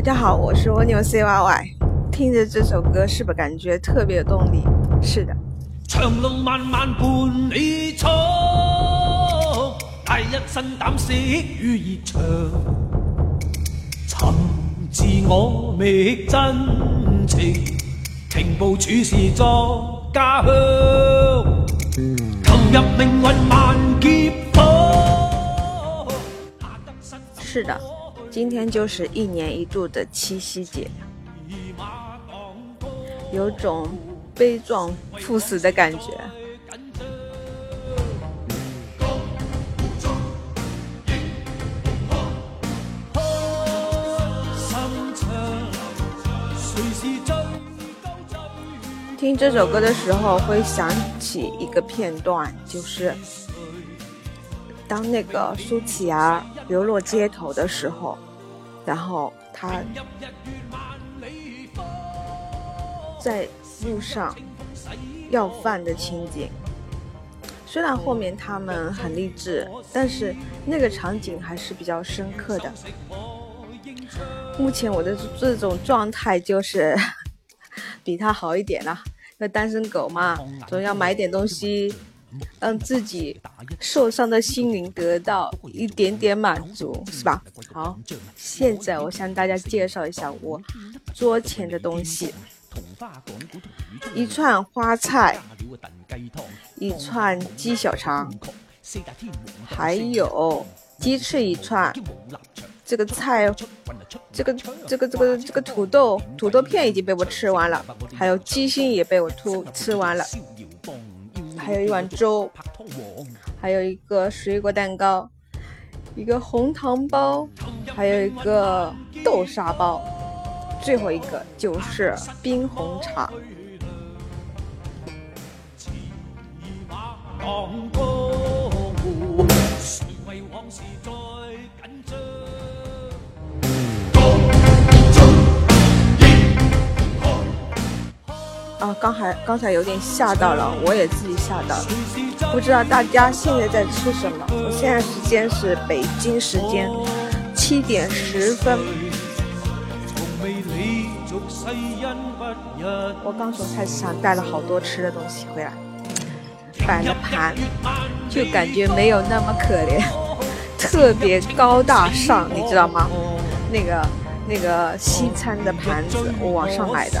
大家好，我是蜗牛 CYY，听着这首歌是不是感觉特别有动力？是的。长路漫漫伴你闯，大一身胆识与热肠，寻自我觅真情，情报处事作家乡，投入命运万劫火，下得身。是的。今天就是一年一度的七夕节，有种悲壮赴死的感觉。听这首歌的时候，会想起一个片段，就是。当那个苏乞儿流落街头的时候，然后他，在路上要饭的情景，虽然后面他们很励志，但是那个场景还是比较深刻的。目前我的这种状态就是 比他好一点了，那单身狗嘛，总要买点东西。让自己受伤的心灵得到一点点满足，是吧？好，现在我向大家介绍一下我桌前的东西：一串花菜，一串鸡小肠，还有鸡翅一串。这个菜，这个这个这个这个土豆土豆片已经被我吃完了，还有鸡心也被我吐吃完了。还有一碗粥，还有一个水果蛋糕，一个红糖包，还有一个豆沙包，最后一个就是冰红茶。啊，刚才刚才有点吓到了，我也自己吓到了。不知道大家现在在吃什么？我现在时间是北京时间七点十分。我刚从菜市场带了好多吃的东西回来，摆了盘，就感觉没有那么可怜，特别高大上，你知道吗？那个那个西餐的盘子，我网上买的。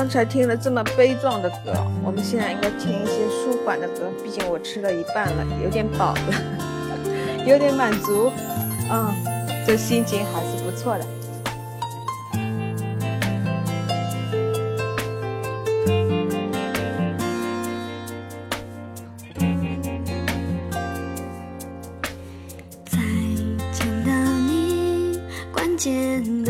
刚才听了这么悲壮的歌，我们现在应该听一些舒缓的歌。毕竟我吃了一半了，有点饱了，有点满足，嗯，这心情还是不错的。再见了，你关键。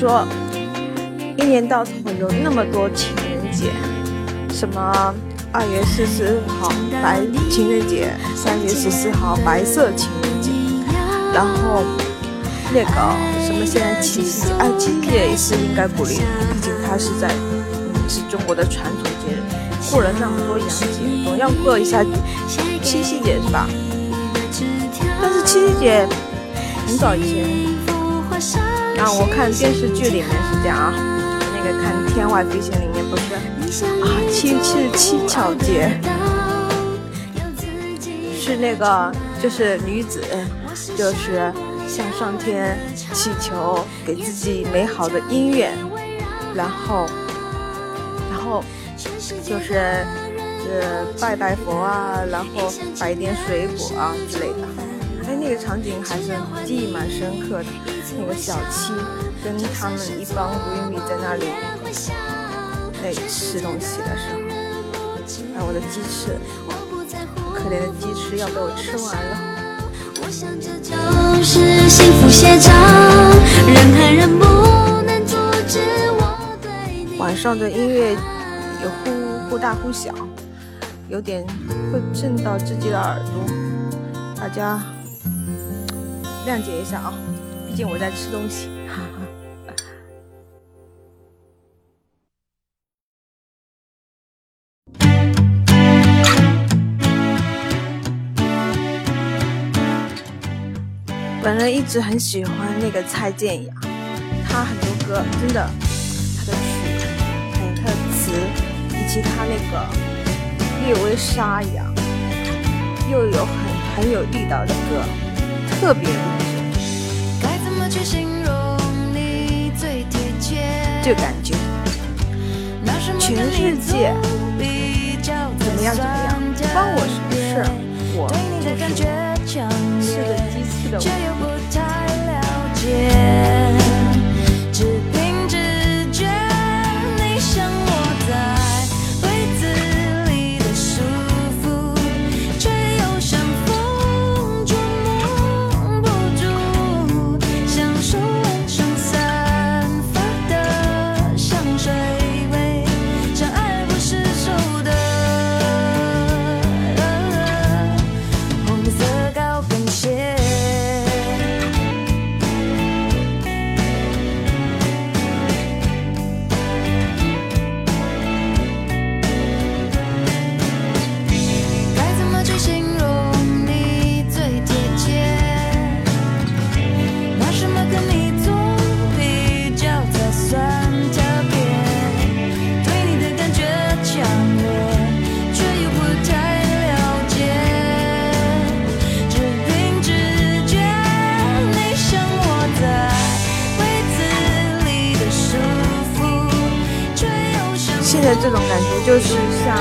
说一年到头有那么多情人节，什么二月十四号白情人节，三月十四号白色情人节，然后那个什么现在七夕节，七夕节也是应该鼓励，毕竟它是在是中国的传统节日，过了那么多洋节，总要过一下七夕节是吧？但是七夕节很早以前。啊，我看电视剧里面是这样啊，那个看《天外飞仙》里面不是啊，七七七巧节是那个就是女子，就是向上天祈求给自己美好的姻缘，然后然后就是呃拜拜佛啊，然后摆点水果啊之类的。哎，那个场景还是记忆蛮深刻的。那个小七跟他们一帮闺蜜在那里那吃东西的时候，哎，我的鸡翅，可怜的鸡翅要被我吃完了。晚上的音乐忽忽大忽小，有点会震到自己的耳朵。大家。谅解一下啊，毕竟我在吃东西。哈哈。本人一直很喜欢那个蔡健雅，她很多歌真的，她的曲，还有她的词，以及她那个略微沙哑，又有很很有力道的歌。特别励志，这感觉，全世界怎么样怎么样，关我什么事儿？我就是我，是个鸡翅的。这种感觉就是像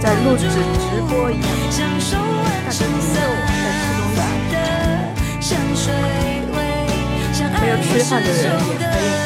在录制直播一样，大家在吃东西，没有吃饭的人也可以。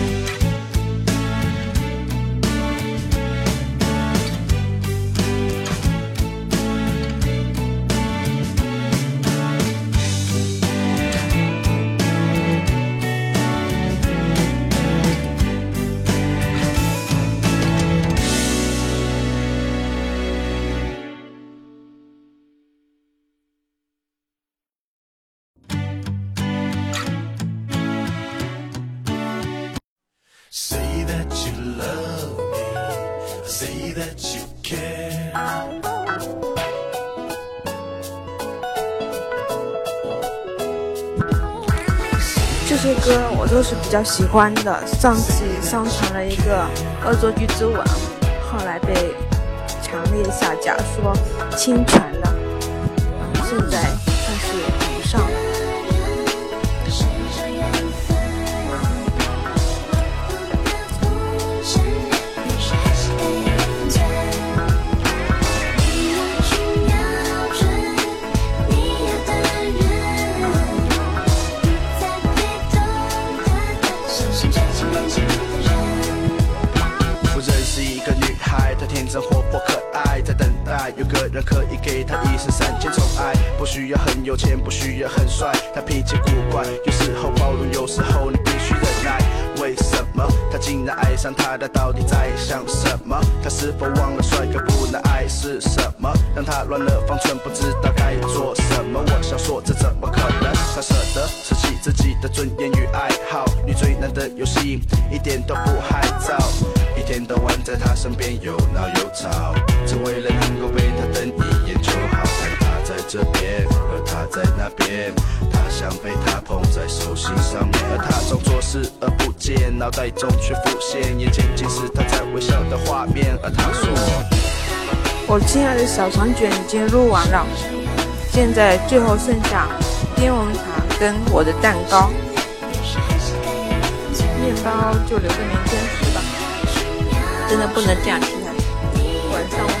Say Say that that care. you you love 这些歌我都是比较喜欢的。上次上传了一个《恶作剧之吻》，后来被强烈下架，说侵权了。现在。有个人可以给她一生三千宠爱，不需要很有钱，不需要很帅，他脾气古怪，有时候包容，有时候你必须忍耐。为什么他竟然爱上他？她到底在想什么？他是否忘了帅哥不能爱是什么？让他乱了方寸，不知道该做什么。我想说这怎么可能？他舍得舍弃自己的尊严与爱好？你追男的游戏，一点都不害臊。天到晚在他身边有闹有吵只为了能够为他登一眼就好看他在这边而他在那边他想被他捧在手心上面而他总作视而不见脑袋中却浮现眼前竟是他在微笑的画面而他说我亲爱的小长卷已经录完了现在最后剩下冰王茶跟我的蛋糕面包就留个明天真的不能这样听下去。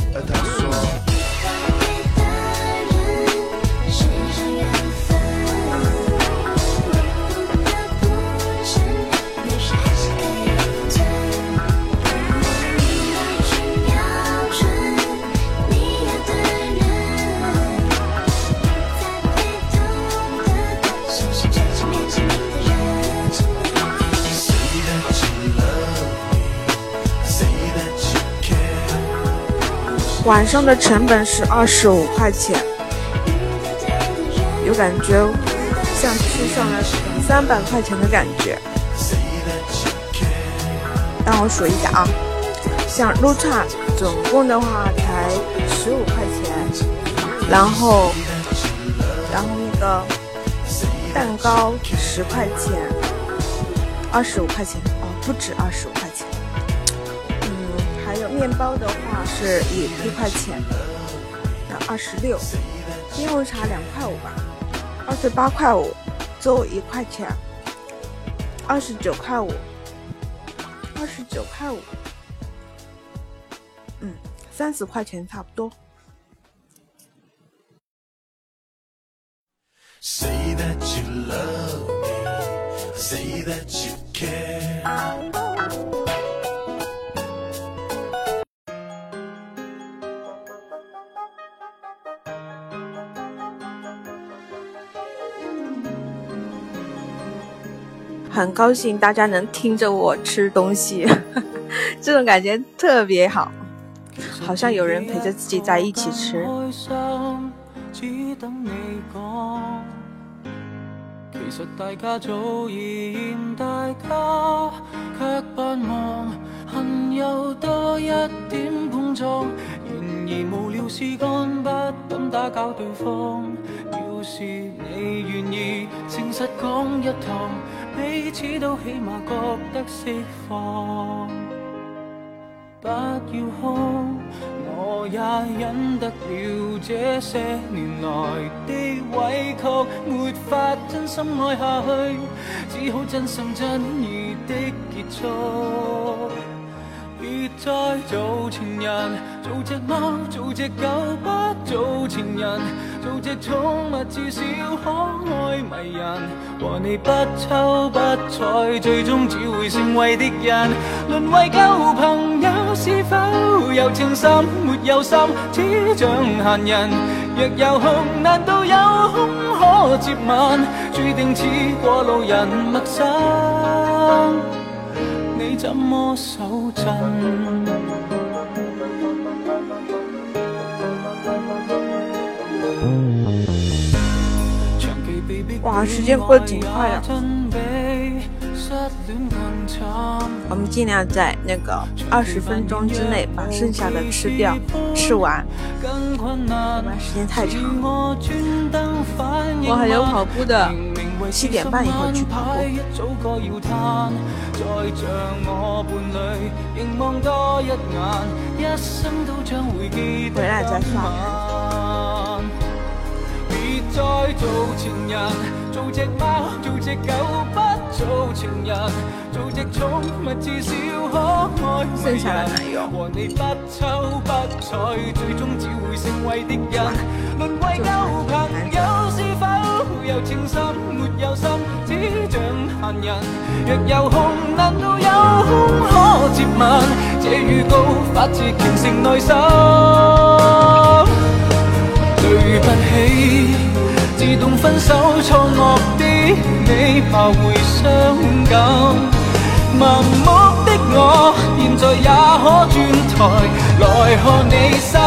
上的成本是二十五块钱，有感觉，像吃上了三百块钱的感觉。让我数一下啊，像肉串总共的话才十五块钱，然后，然后那个蛋糕十块钱，二十五块钱哦，不止二十五块。面包的话是以一块钱那二十六，冰红茶两块五吧，二十八块五，粥一块钱，二十九块五，二十九块五，嗯，三十块钱差不多。很高兴大家能听着我吃东西，这种感觉特别好，好像有人陪着自己在一起吃。其实大家早已厌大家，却盼望恨又多一点碰撞。然而无聊事干，不敢打搅对方。要是你愿意，诚实讲一趟。彼此都起码觉得释放，不要哭，我也忍得了这些年来的委曲，没法真心爱下去，只好真心真意的结束，别再做情人，做只猫，做只狗，不做情人。做只宠物，至少可爱迷人。和你不瞅不睬，最终只会成为敌人。沦为旧朋友，是否有情深？没有心，只像闲人。若有空，难道有空可接吻？注定似过路人，陌生，你怎么守阵？啊，时间过得挺快的，我们尽量在那个二十分钟之内把剩下的吃掉，吃完。不然时间太长，我还有跑步的，七点半以后去跑步，回来再算。再做情人做只猫做只狗不做情人做只宠物至少可爱和你不抽不睬最终只会成为敌人沦为旧朋友是否有情深，没有心只像闲人若有空难道有空可接吻这预告发自虔诚内心你怕会伤感，盲目的我现在也可转台来看你失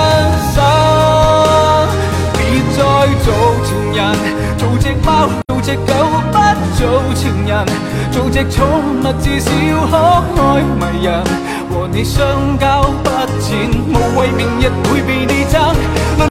散。别再做情人，做只猫，做只狗，不做情人，做只宠物至少可爱迷人，和你相交不浅，无谓明日会被你憎。